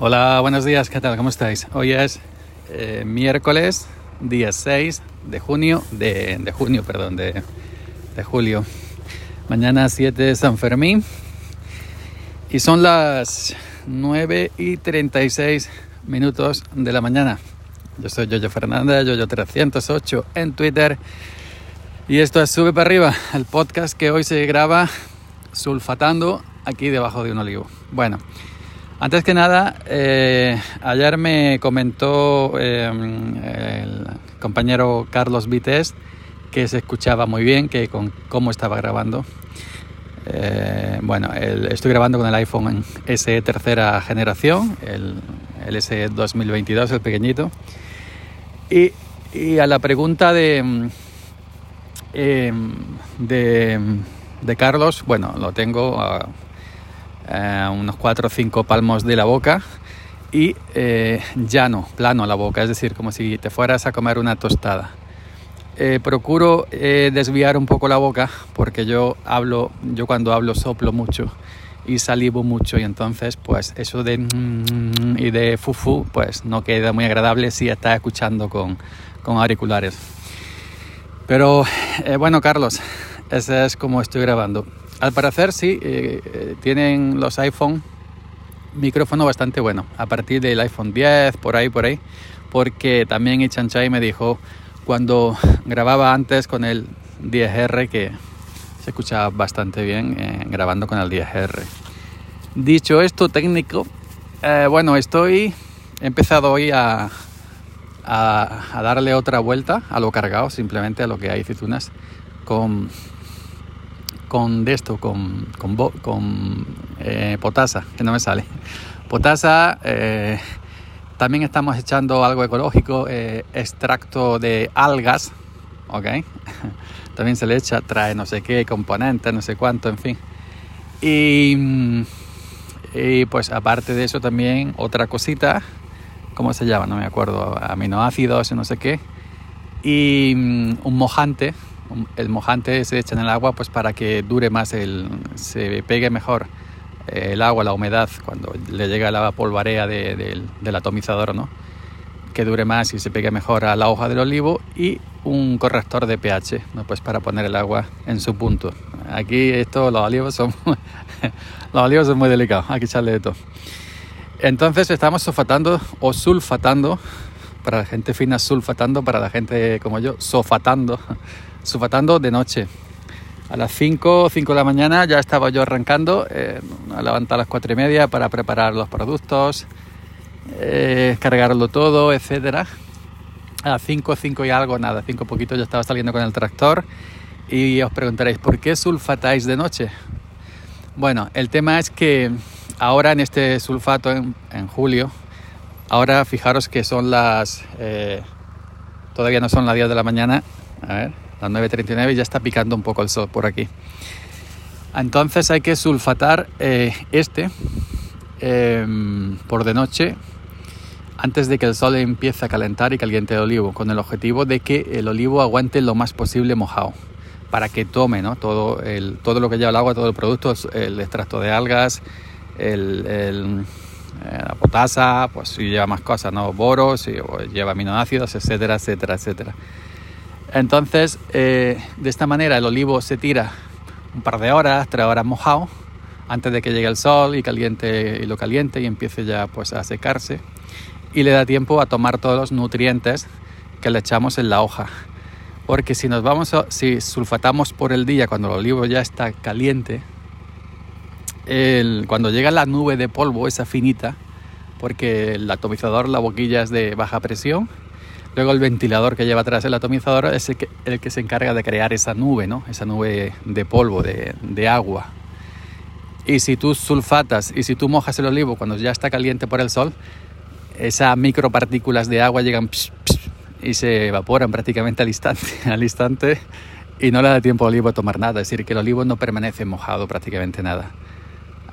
Hola, buenos días, ¿qué tal? ¿Cómo estáis? Hoy es eh, miércoles, día 6 de junio, de, de junio, perdón, de, de, julio. Mañana 7 de San Fermín y son las 9 y 36 minutos de la mañana. Yo soy Yoyo Fernández, Yoyo308 en Twitter y esto es Sube para arriba, el podcast que hoy se graba sulfatando aquí debajo de un olivo. Bueno. Antes que nada, eh, ayer me comentó em, el compañero Carlos Vites que se escuchaba muy bien, que con cómo estaba grabando. Eh, bueno, estoy grabando con el iPhone SE tercera generación, el, el SE 2022, el pequeñito. Y, a la pregunta de, em, de, de Carlos, bueno, lo tengo eh, unos 4 o 5 palmos de la boca y eh, llano, plano la boca, es decir, como si te fueras a comer una tostada. Eh, procuro desviar un poco la boca porque yo hablo, yo cuando hablo soplo mucho y salivo mucho y entonces pues eso de y de fufu pues no queda muy agradable si estás escuchando con, con auriculares. Pero bueno Carlos, ese es como estoy grabando. Al parecer sí, eh, eh, tienen los iPhone micrófono bastante bueno, a partir del iPhone 10, por ahí, por ahí, porque también Ichanchai me dijo cuando grababa antes con el 10R que se escuchaba bastante bien eh, grabando con el 10R. Dicho esto técnico, bueno, estoy he empezado hoy a, a, darle otra vuelta a lo cargado, simplemente a lo que hay aceitunas con con de esto, con, con, eh, potasa, que no me sale. Potasa, eh, también estamos echando algo ecológico, eh, extracto de algas, ¿ok? también se le echa, trae no sé qué, componentes, no sé cuánto, en fin. Y, y pues aparte de eso también otra cosita, ¿cómo se llama? No me acuerdo, aminoácidos, no sé qué. Y mm, un mojante, el mojante se echa en el agua pues para que dure más, el, se pegue mejor eh, el agua, la humedad, cuando le llega la polvarea del atomizador, ¿no? que dure más y se pegue mejor a la hoja del olivo y un corrector de pH, ¿no? pues para poner el agua en su punto. Aquí esto, los olivos son los olivos son muy delicados, hay que echarle de todo. Entonces estamos sulfatando o sulfatando, para la gente fina sulfatando, para la gente como yo, sofatando sulfatando de noche. A las 5 5 de la mañana ya estaba yo arrancando, eh, a levantar las 4 y media para preparar los productos, eh, cargarlo todo, etcétera. A las 5, 5 y algo, nada, 5 poquito ya estaba saliendo con el tractor y os preguntaréis, ¿por qué sulfatáis de noche? Bueno, el tema es que ahora en este sulfato en, julio, ahora fijaros que son las... Eh, todavía no son las 10 de la mañana, a ver, las 9.39 ya está picando un poco el sol por aquí. Entonces hay que sulfatar eh, este em, por de noche antes de que el sol empiece a calentar y caliente el olivo, con el objetivo de que el olivo aguante lo más posible mojado, para que tome ¿no? todo, el, todo lo que lleva el agua, todo el producto, el extracto de algas, el, eh, la potasa, pues si lleva más cosas, ¿no? boros, si lleva aminoácidos, etcétera, etcétera, etcétera. Entonces, eh, de esta manera el olivo se tira un par de horas, tres horas mojado, antes de que llegue el sol y, caliente, y lo caliente y empiece ya pues a secarse. Y le da tiempo a tomar todos los nutrientes que le echamos en la hoja. Porque si nos vamos si sulfatamos por el día cuando el olivo ya está caliente, cuando llega la nube de polvo, esa finita, porque el atomizador, la boquilla es de baja presión, Luego el ventilador que lleva atrás el atomizador es el que, se encarga de crear esa nube, ¿no? Esa nube de polvo, de, agua. Y si tú sulfatas y si tú mojas el olivo cuando ya está caliente por el sol, esas micropartículas de agua llegan y se evaporan prácticamente al instante, al instante y no le da tiempo al olivo a tomar nada, es decir, que el olivo no permanece mojado prácticamente nada.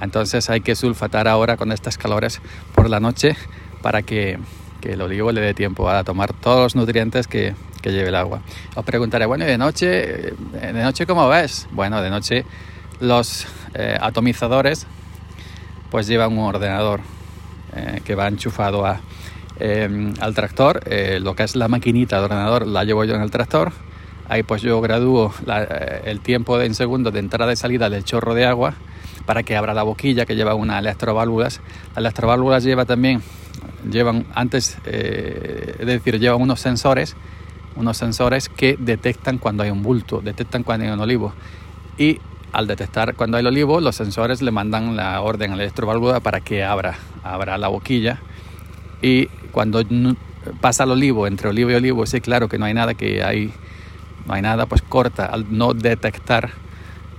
Entonces hay que sulfatar ahora con estas calores por la noche para que que el olivo le dé tiempo a tomar todos los nutrientes que, que lleve el agua. Os preguntaré, bueno, ¿y de noche, de noche cómo ves? Bueno, de noche los eh, atomizadores pues llevan un ordenador. eh, que va enchufado a, em, al tractor. Eh, lo que es la maquinita de ordenador la llevo yo en el tractor. Ahí pues yo gradúo el tiempo en segundos de entrada y salida del chorro de agua para que abra la boquilla que lleva una electroválvulas. Las electroválvulas lleva también, llevan antes, es decir, llevan unos sensores unos sensores que detectan cuando hay un bulto, detectan cuando hay un olivo. Y al detectar cuando hay el olivo, los sensores le mandan la orden a la electroválvula para que abra, abra la boquilla. Y cuando pasa el olivo, entre olivo y olivo, sí, claro que no hay nada, que hay, no hay nada, pues corta al no detectar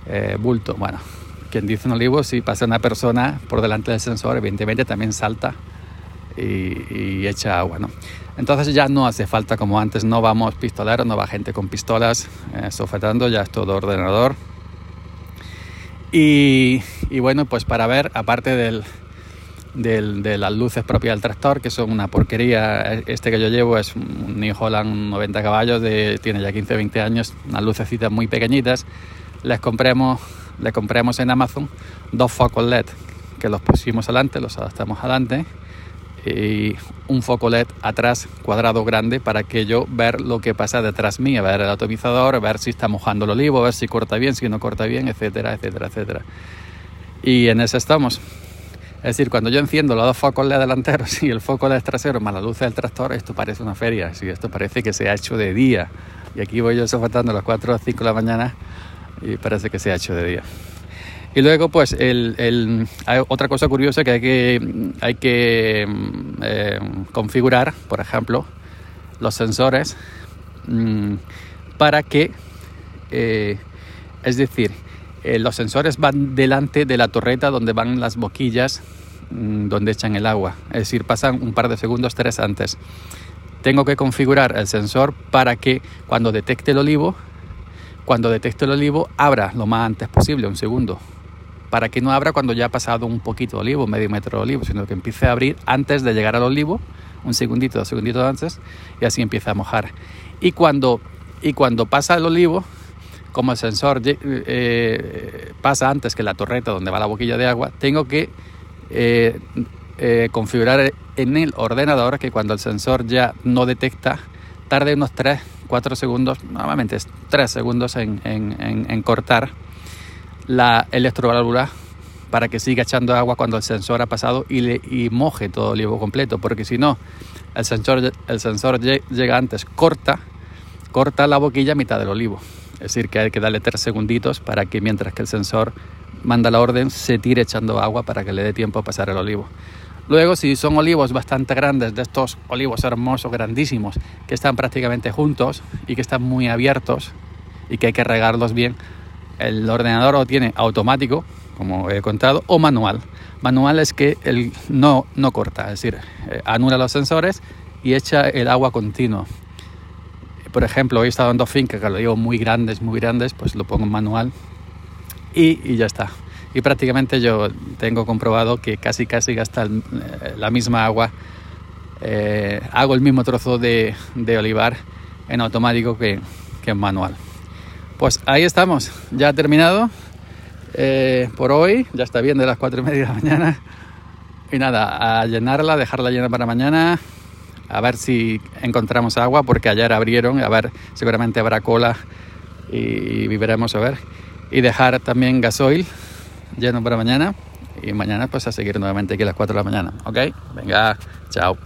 eh, bulto. Bueno, quien dice un olivo, si pasa una persona por delante del sensor, evidentemente también salta y, echa agua. ¿no? Entonces ya no hace falta como antes, no vamos pistoleros, no va gente con pistolas eh, sofetando, ya es todo ordenador. Y, bueno, pues para ver, aparte del, de las luces propias del tractor, que son una porquería, este que yo llevo es un New Holland 90 caballos, de, tiene ya 15-20 años, unas lucecitas muy pequeñitas, les compremos, les compremos en Amazon dos focos LED que los pusimos adelante, los adaptamos adelante y un foco LED atrás cuadrado grande para que yo ver lo que pasa detrás mía, ver el atomizador, ver si está mojando el olivo, ver si corta bien, si no corta bien, etcétera, etcétera, etcétera. Y en eso estamos. Es decir, cuando yo enciendo los dos focos LED delanteros y el foco LED trasero más la luz del tractor, esto parece una feria, esto parece que se ha hecho de día. Y aquí voy yo sofatando a las 4 o 5 de la mañana y parece que se ha hecho de día. Y luego, pues, el, hay otra cosa curiosa que hay que, hay que mm, eh, configurar, por ejemplo, los sensores mm, para que, eh, es decir, eh, los sensores van delante de la torreta donde van las boquillas mm, donde echan el agua. Es decir, pasan un par de segundos, tres antes. Tengo que configurar el sensor para que cuando detecte el olivo, cuando detecte el olivo, abra lo más antes posible, un segundo, para que no abra cuando ya ha pasado un poquito de olivo, medio metro de olivo, sino que empiece a abrir antes de llegar al olivo, un segundito, dos segunditos antes, y así empieza a mojar. Y cuando, y cuando pasa el olivo, como el sensor eh, pasa antes que la torreta donde va la boquilla de agua, tengo que eh, eh, configurar en el ordenador que cuando el sensor ya no detecta, tarde unos 3, 4 segundos, normalmente es 3 segundos en, en cortar la electroválvula para que siga echando agua cuando el sensor ha pasado y, le, y moje todo el olivo completo, porque si no, el sensor, el sensor llega antes, corta, corta la boquilla a mitad del olivo. Es decir, que hay que darle tres segunditos para que mientras que el sensor manda la orden, se tire echando agua para que le dé tiempo a pasar el olivo. Luego, si son olivos bastante grandes, de estos olivos hermosos, grandísimos, que están prácticamente juntos y que están muy abiertos y que hay que regarlos bien, el ordenador lo tiene automático, como he contado, o manual. Manual es que el no, no corta, es decir, eh, anula los sensores y echa el agua continuo. Por ejemplo, he estado en dos fincas que lo digo muy grandes, muy grandes, pues lo pongo en manual y, ya está. Y prácticamente yo tengo comprobado que casi casi gasta eh, la misma agua. Eh, hago el mismo trozo de, olivar en automático que en manual. Pues ahí estamos, ya terminado eh, por hoy, ya está bien de las cuatro y media de la mañana. Y nada, a llenarla, dejarla llena para mañana, a ver si encontramos agua, porque ayer abrieron, a ver, seguramente habrá cola y viviremos a ver. Y dejar también gasoil lleno para mañana y mañana pues a seguir nuevamente aquí a las 4 de la mañana, ¿ok? Venga, chao.